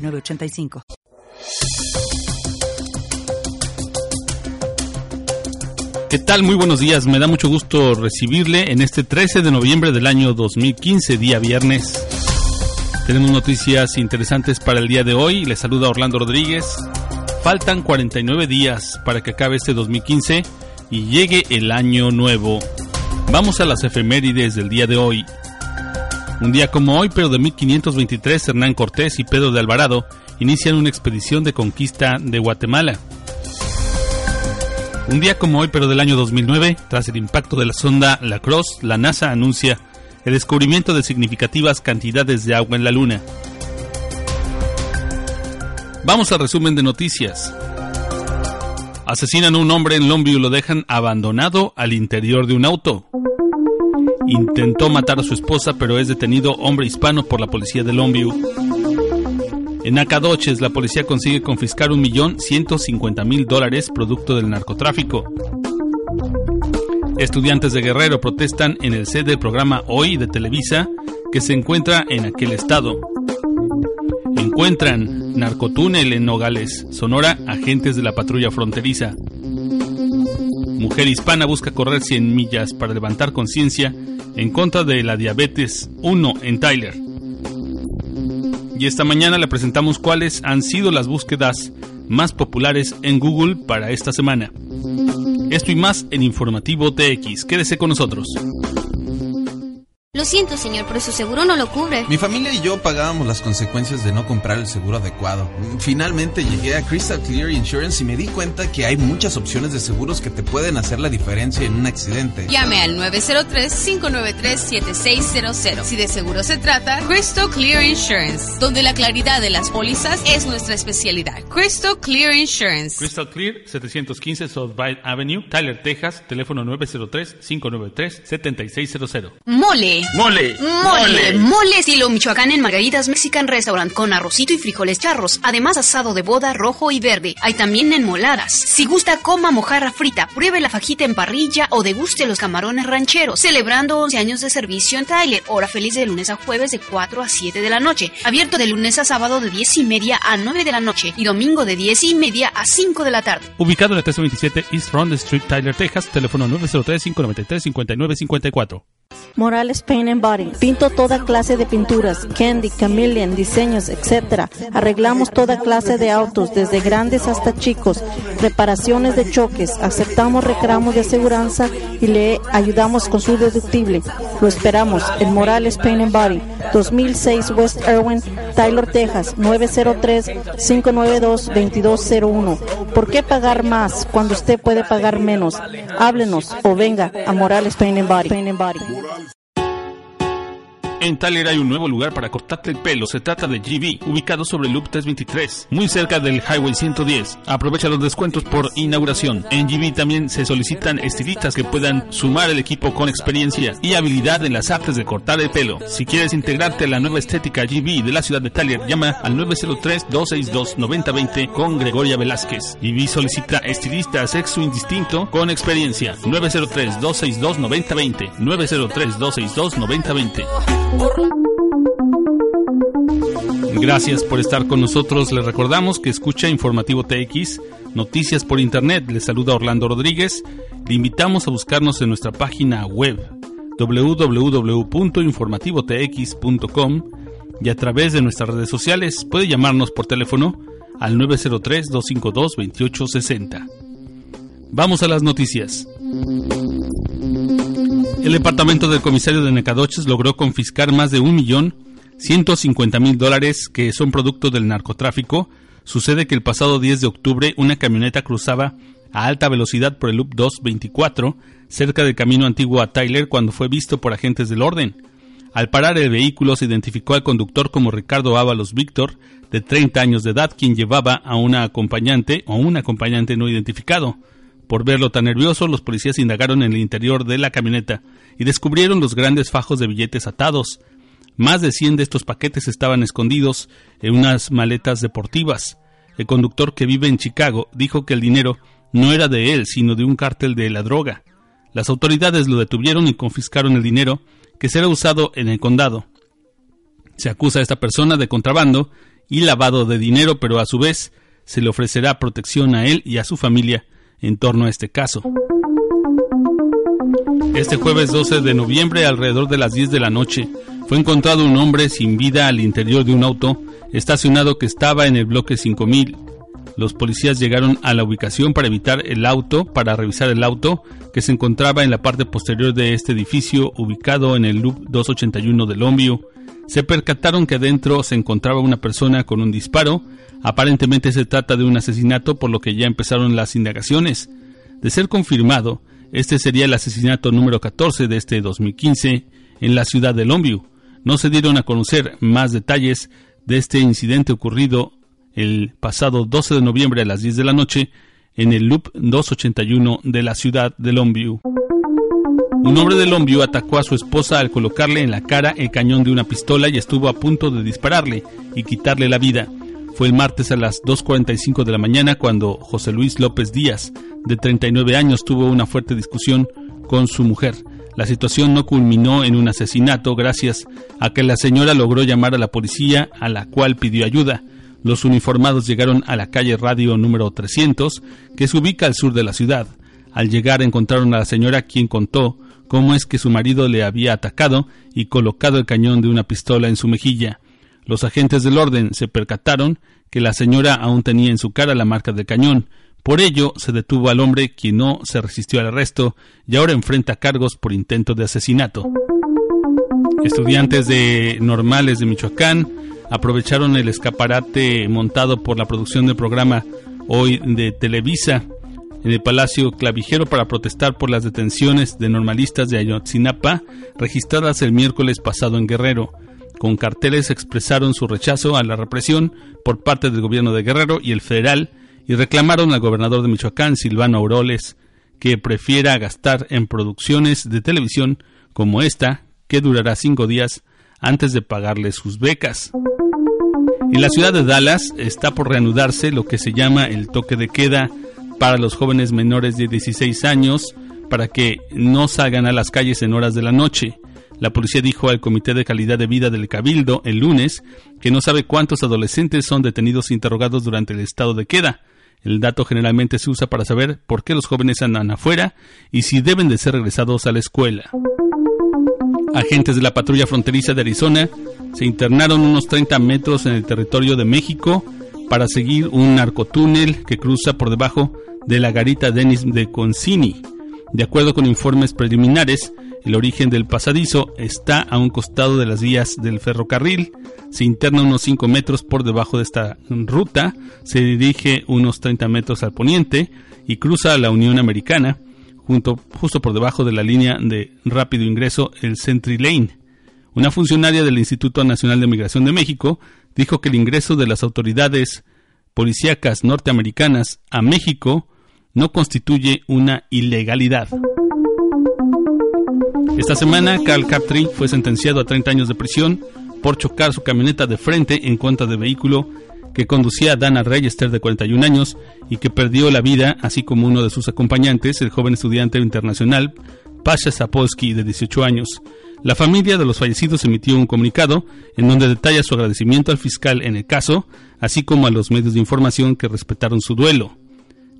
906985. ¿Qué tal? Muy buenos días. Me da mucho gusto recibirle en este 13 de noviembre del año 2015, día viernes. Tenemos noticias interesantes para el día de hoy. Le saluda Orlando Rodríguez. Faltan 49 días para que acabe este 2015 y llegue el año nuevo. Vamos a las efemérides del día de hoy. Un día como hoy, pero de 1523, Hernán Cortés y Pedro de Alvarado inician una expedición de conquista de Guatemala. Un día como hoy, pero del año 2009, tras el impacto de la sonda La Cross, la NASA anuncia el descubrimiento de significativas cantidades de agua en la Luna. Vamos al resumen de noticias. Asesinan a un hombre en Longview y lo dejan abandonado al interior de un auto. Intentó matar a su esposa, pero es detenido hombre hispano por la policía de Longview. En Acadoches, la policía consigue confiscar un millón mil dólares producto del narcotráfico. Estudiantes de Guerrero protestan en el sede del programa Hoy de Televisa, que se encuentra en aquel estado. Encuentran narcotúnel en Nogales, Sonora, agentes de la patrulla fronteriza. Mujer hispana busca correr 100 millas para levantar conciencia en contra de la diabetes 1 en Tyler. Y esta mañana le presentamos cuáles han sido las búsquedas más populares en Google para esta semana. Esto y más en Informativo TX. Quédese con nosotros. Lo siento, señor, pero su seguro no lo cubre. Mi familia y yo pagábamos las consecuencias de no comprar el seguro adecuado. Finalmente llegué a Crystal Clear Insurance y me di cuenta que hay muchas opciones de seguros que te pueden hacer la diferencia en un accidente. Llame al 903-593-7600. Si de seguro se trata, Crystal Clear Insurance, donde la claridad de las pólizas es nuestra especialidad. Crystal Clear Insurance. Crystal Clear, 715 South Bride Avenue, Tyler, Texas, teléfono 903-593-7600. Mole. Mole. Mole. Mole estilo Michoacán en Margaritas Mexican Restaurant con arrocito y frijoles charros. Además asado de boda rojo y verde. Hay también enmoladas. Si gusta, coma mojarra frita. Pruebe la fajita en parrilla o deguste los camarones rancheros. Celebrando 11 años de servicio en Tyler. Hora feliz de lunes a jueves de 4 a 7 de la noche. Abierto de lunes a sábado de 10 y media a 9 de la noche. Y domingo de 10 y media a 5 de la tarde. Ubicado en el 327 East Front Street, Tyler, Texas, teléfono 903-593-5954. Morales Paint and Body. Pinto toda clase de pinturas, candy, chameleon, diseños, etc. Arreglamos toda clase de autos, desde grandes hasta chicos. Reparaciones de choques. Aceptamos reclamos de aseguranza y le ayudamos con su deductible. Lo esperamos en Morales Paint and Body. 2006 West Irwin, Tyler, Texas. 903-592-2201. ¿Por qué pagar más cuando usted puede pagar menos? Háblenos o venga a Morales Paint and Body. Paint and Body. En Tyler hay un nuevo lugar para cortarte el pelo. Se trata de GB, ubicado sobre el Loop 323, muy cerca del Highway 110. Aprovecha los descuentos por inauguración. En GB también se solicitan estilistas que puedan sumar el equipo con experiencia y habilidad en las artes de cortar el pelo. Si quieres integrarte a la nueva estética GB de la ciudad de Tyler, llama al 903-262-9020 con Gregoria Velázquez. GB solicita estilistas sexo indistinto con experiencia. 903-262-9020. 903-262-9020. Gracias por estar con nosotros. Les recordamos que escucha Informativo TX, noticias por internet. Les saluda Orlando Rodríguez. Le invitamos a buscarnos en nuestra página web www.informativotx.com y a través de nuestras redes sociales puede llamarnos por teléfono al 903-252-2860. Vamos a las noticias. El departamento del comisario de Necadoches logró confiscar más de un millón ciento cincuenta mil dólares que son producto del narcotráfico. Sucede que el pasado 10 de octubre una camioneta cruzaba a alta velocidad por el Loop 224 cerca del camino antiguo a Tyler cuando fue visto por agentes del orden. Al parar el vehículo se identificó al conductor como Ricardo Ábalos Víctor, de 30 años de edad, quien llevaba a una acompañante o un acompañante no identificado. Por verlo tan nervioso, los policías indagaron en el interior de la camioneta y descubrieron los grandes fajos de billetes atados. Más de 100 de estos paquetes estaban escondidos en unas maletas deportivas. El conductor que vive en Chicago dijo que el dinero no era de él, sino de un cártel de la droga. Las autoridades lo detuvieron y confiscaron el dinero que será usado en el condado. Se acusa a esta persona de contrabando y lavado de dinero, pero a su vez se le ofrecerá protección a él y a su familia en torno a este caso. Este jueves 12 de noviembre, alrededor de las 10 de la noche, fue encontrado un hombre sin vida al interior de un auto estacionado que estaba en el bloque 5000. Los policías llegaron a la ubicación para evitar el auto, para revisar el auto que se encontraba en la parte posterior de este edificio ubicado en el Loop 281 de Longview se percataron que adentro se encontraba una persona con un disparo. Aparentemente se trata de un asesinato, por lo que ya empezaron las indagaciones. De ser confirmado, este sería el asesinato número 14 de este 2015 en la ciudad de Longview. No se dieron a conocer más detalles de este incidente ocurrido el pasado 12 de noviembre a las 10 de la noche en el Loop 281 de la ciudad de Longview. Un hombre de Longview atacó a su esposa al colocarle en la cara el cañón de una pistola y estuvo a punto de dispararle y quitarle la vida. Fue el martes a las 2.45 de la mañana cuando José Luis López Díaz, de 39 años, tuvo una fuerte discusión con su mujer. La situación no culminó en un asesinato gracias a que la señora logró llamar a la policía a la cual pidió ayuda. Los uniformados llegaron a la calle Radio número 300, que se ubica al sur de la ciudad. Al llegar encontraron a la señora quien contó cómo es que su marido le había atacado y colocado el cañón de una pistola en su mejilla. Los agentes del orden se percataron que la señora aún tenía en su cara la marca del cañón. Por ello se detuvo al hombre quien no se resistió al arresto y ahora enfrenta cargos por intento de asesinato. Estudiantes de normales de Michoacán aprovecharon el escaparate montado por la producción del programa Hoy de Televisa en el Palacio Clavijero para protestar por las detenciones de normalistas de Ayotzinapa registradas el miércoles pasado en Guerrero. Con carteles expresaron su rechazo a la represión por parte del gobierno de Guerrero y el federal y reclamaron al gobernador de Michoacán, Silvano Auroles, que prefiera gastar en producciones de televisión como esta, que durará cinco días antes de pagarle sus becas. En la ciudad de Dallas está por reanudarse lo que se llama el toque de queda para los jóvenes menores de 16 años para que no salgan a las calles en horas de la noche. La policía dijo al Comité de Calidad de Vida del Cabildo el lunes que no sabe cuántos adolescentes son detenidos e interrogados durante el estado de queda. El dato generalmente se usa para saber por qué los jóvenes andan afuera y si deben de ser regresados a la escuela. Agentes de la patrulla fronteriza de Arizona se internaron unos 30 metros en el territorio de México para seguir un narcotúnel que cruza por debajo de la garita Denis de Concini. De acuerdo con informes preliminares, el origen del pasadizo está a un costado de las vías del ferrocarril, se interna unos 5 metros por debajo de esta ruta, se dirige unos 30 metros al poniente y cruza la Unión Americana, junto, justo por debajo de la línea de rápido ingreso, el Sentry Lane. Una funcionaria del Instituto Nacional de Migración de México dijo que el ingreso de las autoridades policíacas norteamericanas a México no constituye una ilegalidad. Esta semana, Carl Captree fue sentenciado a 30 años de prisión por chocar su camioneta de frente en contra del vehículo que conducía a Dana Register de 41 años y que perdió la vida, así como uno de sus acompañantes, el joven estudiante internacional Pasha Sapolsky, de 18 años. La familia de los fallecidos emitió un comunicado en donde detalla su agradecimiento al fiscal en el caso, así como a los medios de información que respetaron su duelo.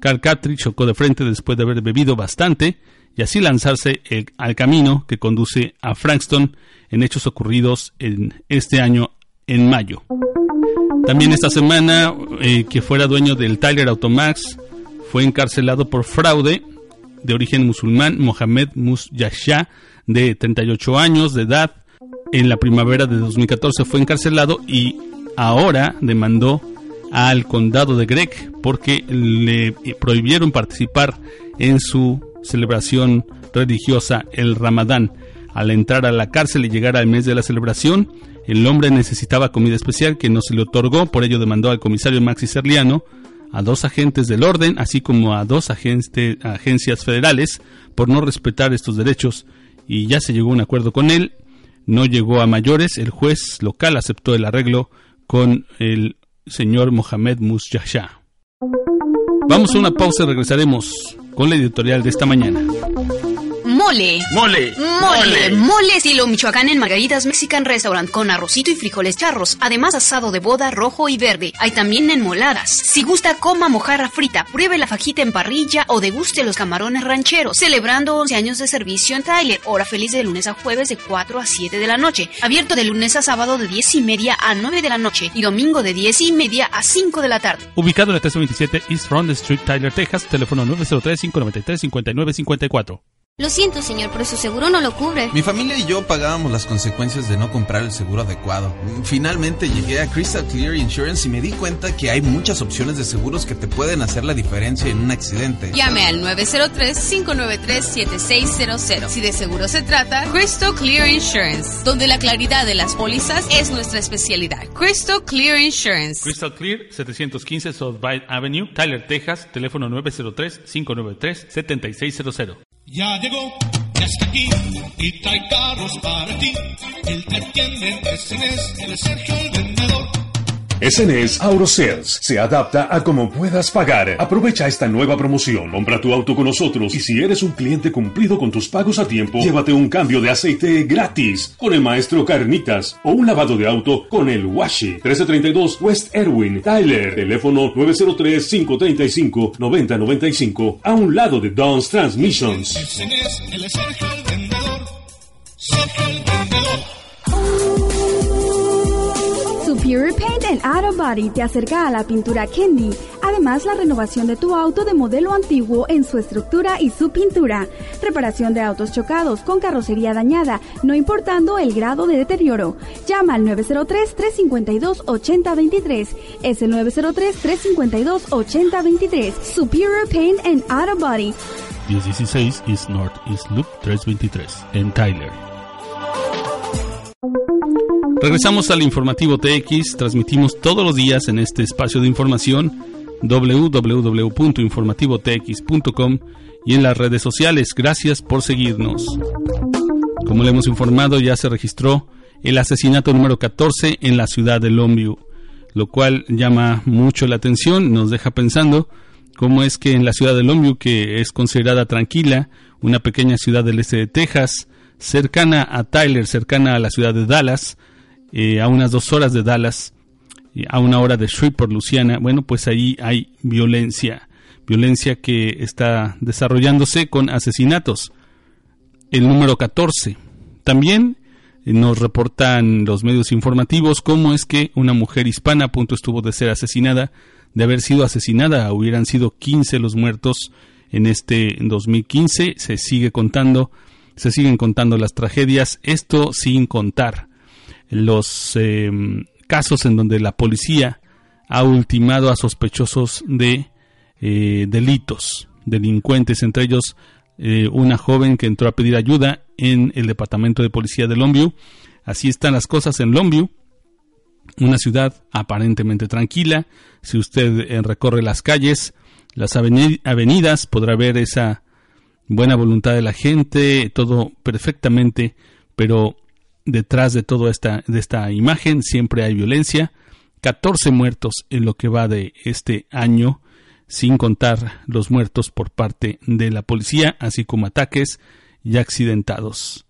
Carl Catrick chocó de frente después de haber bebido bastante y así lanzarse al camino que conduce a Frankston en hechos ocurridos en este año en mayo. También esta semana, eh, que fuera dueño del Tyler Automax, fue encarcelado por fraude de origen musulmán Mohamed Musyasha, de 38 años de edad. En la primavera de 2014 fue encarcelado y ahora demandó al condado de Greg porque le prohibieron participar en su celebración religiosa el Ramadán. Al entrar a la cárcel y llegar al mes de la celebración, el hombre necesitaba comida especial que no se le otorgó, por ello demandó al comisario Maxi Serliano, a dos agentes del orden, así como a dos agencias federales, por no respetar estos derechos, y ya se llegó a un acuerdo con él. No llegó a mayores, el juez local aceptó el arreglo con el señor Mohamed Musyasha. Vamos a una pausa y regresaremos con la editorial de esta mañana. Mole. Mole. Mole. Mole estilo Michoacán en Margaritas Mexican Restaurant con arrocito y frijoles charros. Además asado de boda rojo y verde. Hay también enmoladas. Si gusta coma mojarra frita, pruebe la fajita en parrilla o deguste los camarones rancheros. Celebrando 11 años de servicio en Tyler. Hora feliz de lunes a jueves de 4 a 7 de la noche. Abierto de lunes a sábado de 10 y media a 9 de la noche. Y domingo de 10 y media a 5 de la tarde. Ubicado en el 327 East Front Street, Tyler, Texas. Teléfono 903-593-5954. Lo siento, señor, pero su seguro no lo cubre. Mi familia y yo pagábamos las consecuencias de no comprar el seguro adecuado. Finalmente llegué a Crystal Clear Insurance y me di cuenta que hay muchas opciones de seguros que te pueden hacer la diferencia en un accidente. Llame al 903-593-7600. Si de seguro se trata, Crystal Clear Insurance, donde la claridad de las pólizas es nuestra especialidad. Crystal Clear Insurance. Crystal Clear, 715 South Bay Avenue, Tyler, Texas, teléfono 903-593-7600. Ya llegó, ya está aquí y trae carros para ti. El que atiende es Inés, el Sergio el vendedor. SNES Sales se adapta a cómo puedas pagar. Aprovecha esta nueva promoción. Compra tu auto con nosotros y si eres un cliente cumplido con tus pagos a tiempo, llévate un cambio de aceite gratis con el maestro Carnitas o un lavado de auto con el Washi. 1332 West Erwin, Tyler. Teléfono 903-535-9095 a un lado de Don's Transmissions. El el el Superior Paint and Auto Body te acerca a la pintura Candy. Además, la renovación de tu auto de modelo antiguo en su estructura y su pintura. Reparación de autos chocados con carrocería dañada, no importando el grado de deterioro. Llama al 903-352-8023. Es el 903-352-8023. Superior Paint and Auto Body. 1016 East North East Loop 323 en Tyler. Regresamos al informativo TX, transmitimos todos los días en este espacio de información www.informativotx.com y en las redes sociales. Gracias por seguirnos. Como le hemos informado, ya se registró el asesinato número 14 en la ciudad de Longview, lo cual llama mucho la atención, nos deja pensando cómo es que en la ciudad de Longview, que es considerada tranquila, una pequeña ciudad del este de Texas, cercana a Tyler, cercana a la ciudad de Dallas, eh, a unas dos horas de Dallas, eh, a una hora de Shreveport, Luciana, bueno, pues ahí hay violencia, violencia que está desarrollándose con asesinatos. El número 14. También eh, nos reportan los medios informativos cómo es que una mujer hispana a punto estuvo de ser asesinada, de haber sido asesinada, hubieran sido 15 los muertos en este 2015, se sigue contando, se siguen contando las tragedias, esto sin contar los eh, casos en donde la policía ha ultimado a sospechosos de eh, delitos, delincuentes, entre ellos eh, una joven que entró a pedir ayuda en el departamento de policía de Longview. Así están las cosas en Longview, una ciudad aparentemente tranquila. Si usted recorre las calles, las avenidas, podrá ver esa buena voluntad de la gente, todo perfectamente, pero detrás de toda esta, de esta imagen siempre hay violencia. 14 muertos en lo que va de este año, sin contar los muertos por parte de la policía, así como ataques y accidentados.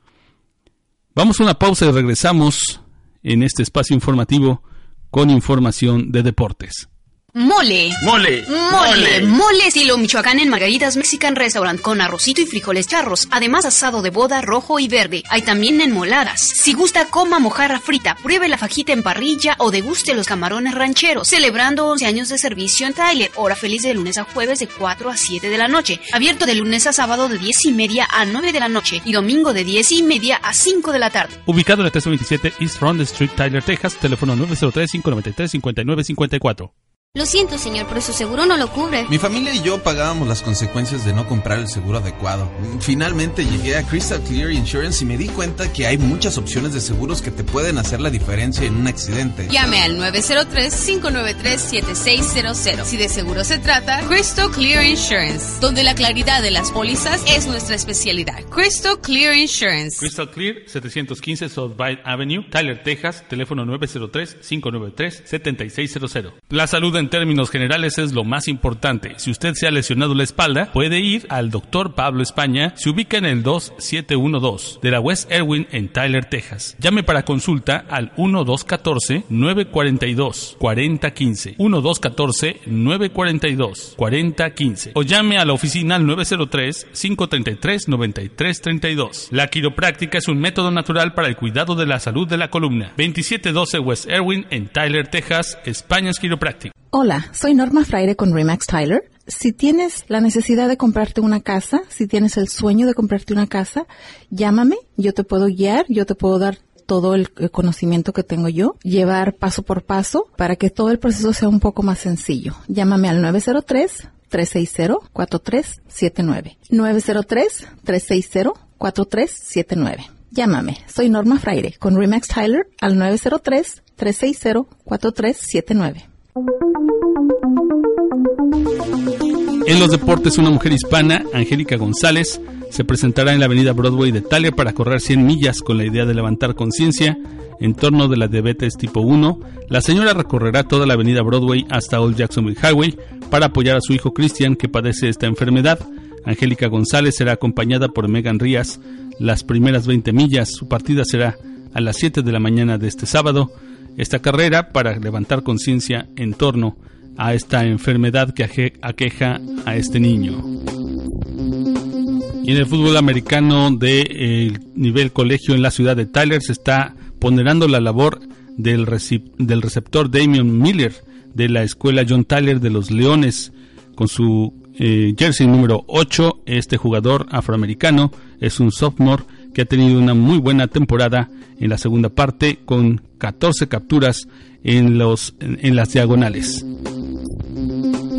Vamos a una pausa y regresamos en este espacio informativo con información de deportes. Mole. Mole. Mole. Mole estilo Michoacán en Margaritas Mexican Restaurant con arrocito y frijoles charros. Además asado de boda rojo y verde. Hay también enmoladas. Si gusta coma mojarra frita, pruebe la fajita en parrilla o deguste los camarones rancheros. Celebrando 11 años de servicio en Tyler. Hora feliz de lunes a jueves de 4 a 7 de la noche. Abierto de lunes a sábado de 10 y media a 9 de la noche. Y domingo de 10 y media a 5 de la tarde. Ubicado en el 327 East Front Street, Tyler, Texas. Teléfono 903 593 5954. Lo siento, señor, pero su seguro no lo cubre. Mi familia y yo pagábamos las consecuencias de no comprar el seguro adecuado. Finalmente llegué a Crystal Clear Insurance y me di cuenta que hay muchas opciones de seguros que te pueden hacer la diferencia en un accidente. Llame al 903-593-7600. Si de seguro se trata, Crystal Clear Insurance, donde la claridad de las pólizas es nuestra especialidad. Crystal Clear Insurance. Crystal Clear, 715 South Bite Avenue, Tyler, Texas, teléfono 903-593-7600. La salud en términos generales es lo más importante. Si usted se ha lesionado la espalda, puede ir al doctor Pablo España. Se ubica en el 2712 de la West Erwin en Tyler, Texas. Llame para consulta al 1214-942-4015. 1214-942-4015. O llame a la oficina al 903-533-9332. La quiropráctica es un método natural para el cuidado de la salud de la columna. 2712 West Erwin en Tyler, Texas, España es quiropráctica. Hola, soy Norma Fraire con Remax Tyler. Si tienes la necesidad de comprarte una casa, si tienes el sueño de comprarte una casa, llámame, yo te puedo guiar, yo te puedo dar todo el conocimiento que tengo yo, llevar paso por paso para que todo el proceso sea un poco más sencillo. Llámame al 903 360-4379. 903-360-4379. Llámame, soy Norma Fraire con Remax Tyler al 903-360-4379. En los deportes, una mujer hispana, Angélica González, se presentará en la avenida Broadway de Italia para correr 100 millas con la idea de levantar conciencia en torno de la diabetes tipo 1. La señora recorrerá toda la avenida Broadway hasta Old Jacksonville Highway para apoyar a su hijo Christian que padece esta enfermedad. Angélica González será acompañada por Megan Rías las primeras 20 millas. Su partida será a las 7 de la mañana de este sábado. Esta carrera para levantar conciencia en torno a esta enfermedad que aqueja a este niño. Y en el fútbol americano de eh, nivel colegio en la ciudad de Tyler se está ponderando la labor del, del receptor Damian Miller de la escuela John Tyler de los Leones con su eh, jersey número 8. Este jugador afroamericano es un sophomore que ha tenido una muy buena temporada en la segunda parte con 14 capturas en, los, en las diagonales.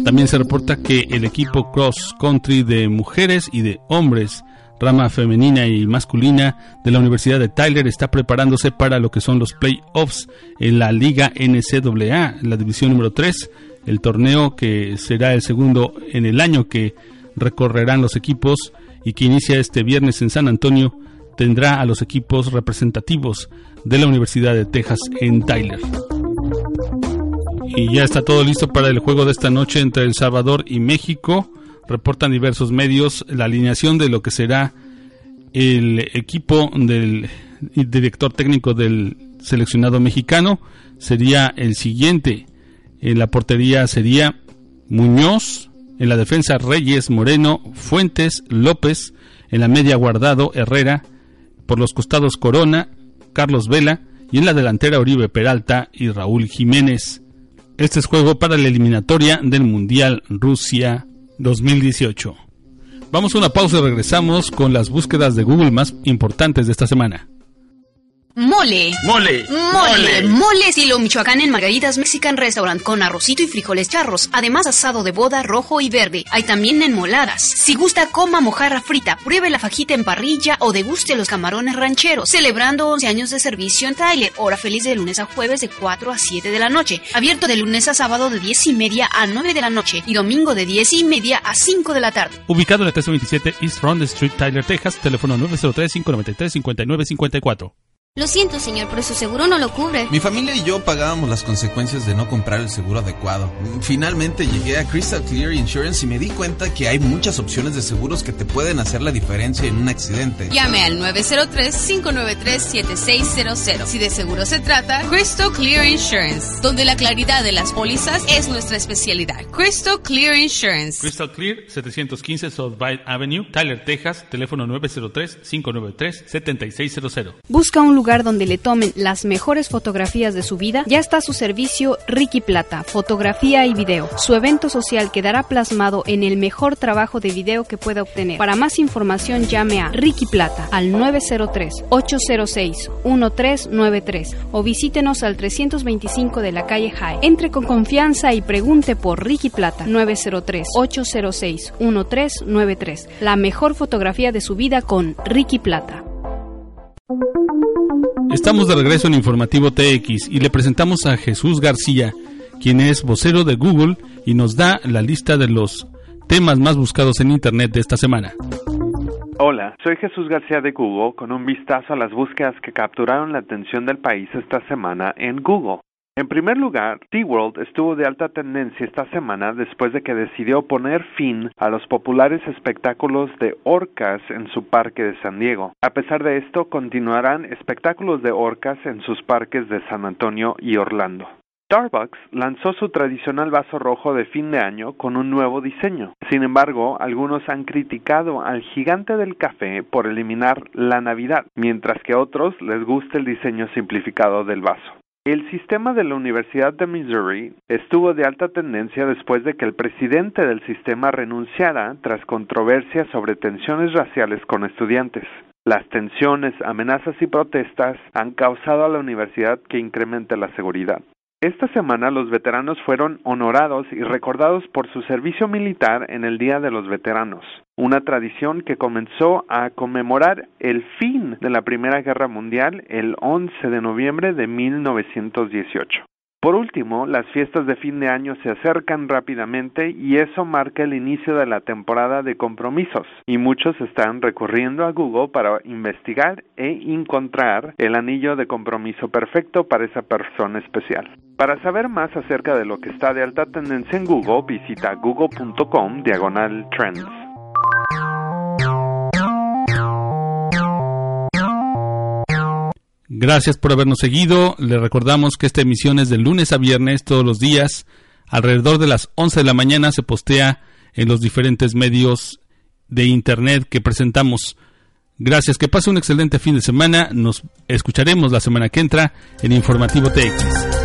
También se reporta que el equipo cross country de mujeres y de hombres, rama femenina y masculina de la Universidad de Tyler está preparándose para lo que son los playoffs en la Liga NCAA, la división número 3, el torneo que será el segundo en el año que recorrerán los equipos y que inicia este viernes en San Antonio, tendrá a los equipos representativos de la Universidad de Texas en Tyler. Y ya está todo listo para el juego de esta noche entre El Salvador y México. Reportan diversos medios la alineación de lo que será el equipo del director técnico del seleccionado mexicano. Sería el siguiente. En la portería sería Muñoz. En la defensa Reyes, Moreno, Fuentes, López. En la media Guardado, Herrera. Por los costados Corona, Carlos Vela. Y en la delantera Oribe Peralta y Raúl Jiménez. Este es juego para la eliminatoria del Mundial Rusia 2018. Vamos a una pausa y regresamos con las búsquedas de Google más importantes de esta semana. Mole. Mole. Mole. Mole estilo Michoacán en Margaritas Mexican Restaurant con arrocito y frijoles charros. Además asado de boda rojo y verde. Hay también enmoladas. Si gusta, coma mojarra frita. Pruebe la fajita en parrilla o deguste los camarones rancheros. Celebrando 11 años de servicio en Tyler. Hora feliz de lunes a jueves de 4 a 7 de la noche. Abierto de lunes a sábado de 10 y media a 9 de la noche. Y domingo de 10 y media a 5 de la tarde. Ubicado en el 327 East Front Street, Tyler, Texas. Teléfono 903-593-5954. Lo siento, señor, pero su seguro no lo cubre. Mi familia y yo pagábamos las consecuencias de no comprar el seguro adecuado. Finalmente llegué a Crystal Clear Insurance y me di cuenta que hay muchas opciones de seguros que te pueden hacer la diferencia en un accidente. Llame al 903-593-7600. Si de seguro se trata, Crystal Clear Insurance, donde la claridad de las pólizas es nuestra especialidad. Crystal Clear Insurance. Crystal Clear, 715 South Bite Avenue, Tyler, Texas, teléfono 903-593-7600. Busca un lugar donde le tomen las mejores fotografías de su vida, ya está a su servicio Ricky Plata, fotografía y video. Su evento social quedará plasmado en el mejor trabajo de video que pueda obtener. Para más información llame a Ricky Plata al 903-806-1393 o visítenos al 325 de la calle High. Entre con confianza y pregunte por Ricky Plata 903-806-1393. La mejor fotografía de su vida con Ricky Plata. Estamos de regreso en Informativo TX y le presentamos a Jesús García, quien es vocero de Google y nos da la lista de los temas más buscados en Internet de esta semana. Hola, soy Jesús García de Google con un vistazo a las búsquedas que capturaron la atención del país esta semana en Google. En primer lugar, SeaWorld estuvo de alta tendencia esta semana después de que decidió poner fin a los populares espectáculos de orcas en su parque de San Diego. A pesar de esto, continuarán espectáculos de orcas en sus parques de San Antonio y Orlando. Starbucks lanzó su tradicional vaso rojo de fin de año con un nuevo diseño. Sin embargo, algunos han criticado al gigante del café por eliminar la Navidad, mientras que otros les gusta el diseño simplificado del vaso. El sistema de la Universidad de Missouri estuvo de alta tendencia después de que el presidente del sistema renunciara tras controversias sobre tensiones raciales con estudiantes. Las tensiones, amenazas y protestas han causado a la universidad que incremente la seguridad. Esta semana los veteranos fueron honorados y recordados por su servicio militar en el Día de los Veteranos, una tradición que comenzó a conmemorar el fin de la Primera Guerra Mundial el 11 de noviembre de 1918. Por último, las fiestas de fin de año se acercan rápidamente y eso marca el inicio de la temporada de compromisos y muchos están recurriendo a Google para investigar e encontrar el anillo de compromiso perfecto para esa persona especial. Para saber más acerca de lo que está de alta tendencia en Google, visita google.com diagonal trends. Gracias por habernos seguido. Le recordamos que esta emisión es de lunes a viernes todos los días. Alrededor de las 11 de la mañana se postea en los diferentes medios de Internet que presentamos. Gracias, que pase un excelente fin de semana. Nos escucharemos la semana que entra en Informativo TX.